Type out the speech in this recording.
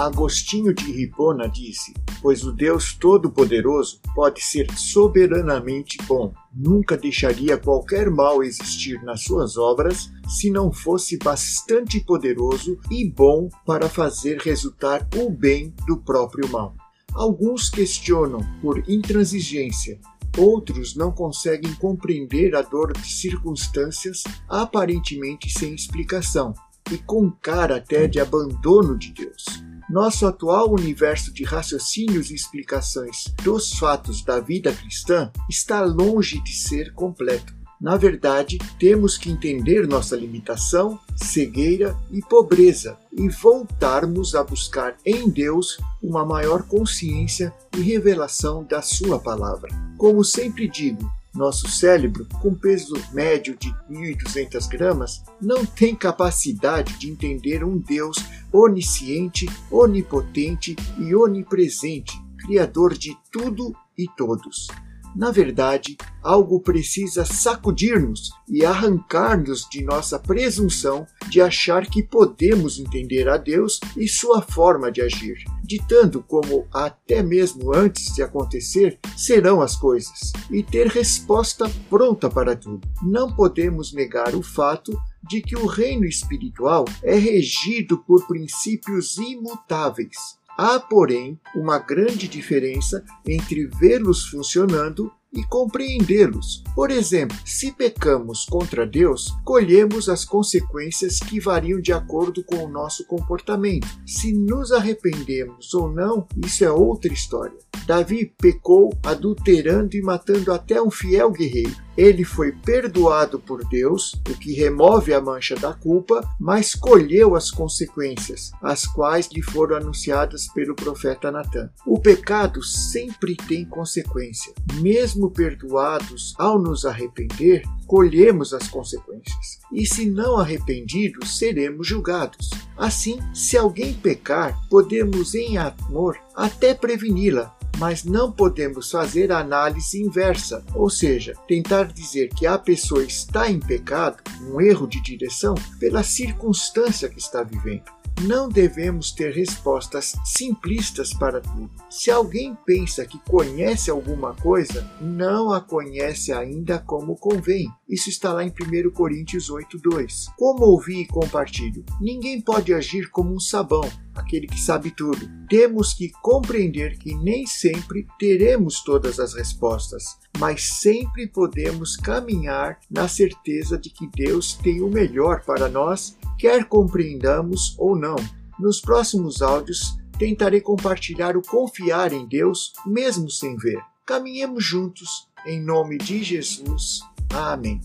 Agostinho de Hipona disse: Pois o Deus Todo-Poderoso pode ser soberanamente bom. Nunca deixaria qualquer mal existir nas suas obras se não fosse bastante poderoso e bom para fazer resultar o bem do próprio mal. Alguns questionam por intransigência, outros não conseguem compreender a dor de circunstâncias aparentemente sem explicação e com cara até de abandono de Deus. Nosso atual universo de raciocínios e explicações dos fatos da vida cristã está longe de ser completo. Na verdade, temos que entender nossa limitação, cegueira e pobreza e voltarmos a buscar em Deus uma maior consciência e revelação da Sua palavra. Como sempre digo, nosso cérebro, com peso médio de 1.200 gramas, não tem capacidade de entender um Deus onisciente, onipotente e onipresente, Criador de tudo e todos. Na verdade, algo precisa sacudir-nos e arrancar-nos de nossa presunção de achar que podemos entender a Deus e sua forma de agir, ditando como, até mesmo antes de acontecer, serão as coisas, e ter resposta pronta para tudo. Não podemos negar o fato de que o reino espiritual é regido por princípios imutáveis Há, porém, uma grande diferença entre vê-los funcionando e compreendê-los. Por exemplo, se pecamos contra Deus, colhemos as consequências que variam de acordo com o nosso comportamento. Se nos arrependemos ou não, isso é outra história. Davi pecou adulterando e matando até um fiel guerreiro. Ele foi perdoado por Deus, o que remove a mancha da culpa, mas colheu as consequências, as quais lhe foram anunciadas pelo profeta Natan. O pecado sempre tem consequência. Mesmo perdoados ao nos arrepender, colhemos as consequências. E se não arrependidos, seremos julgados. Assim, se alguém pecar, podemos em amor até preveni-la, mas não podemos fazer a análise inversa, ou seja, tentar dizer que a pessoa está em pecado, um erro de direção, pela circunstância que está vivendo. Não devemos ter respostas simplistas para tudo. Se alguém pensa que conhece alguma coisa, não a conhece ainda como convém. Isso está lá em 1 Coríntios 8:2. Como ouvi e compartilho? Ninguém pode agir como um sabão, aquele que sabe tudo. Temos que compreender que nem sempre teremos todas as respostas, mas sempre podemos caminhar na certeza de que Deus tem o melhor para nós quer compreendamos ou não. Nos próximos áudios tentarei compartilhar o confiar em Deus mesmo sem ver. Caminhemos juntos, em nome de Jesus. Amém.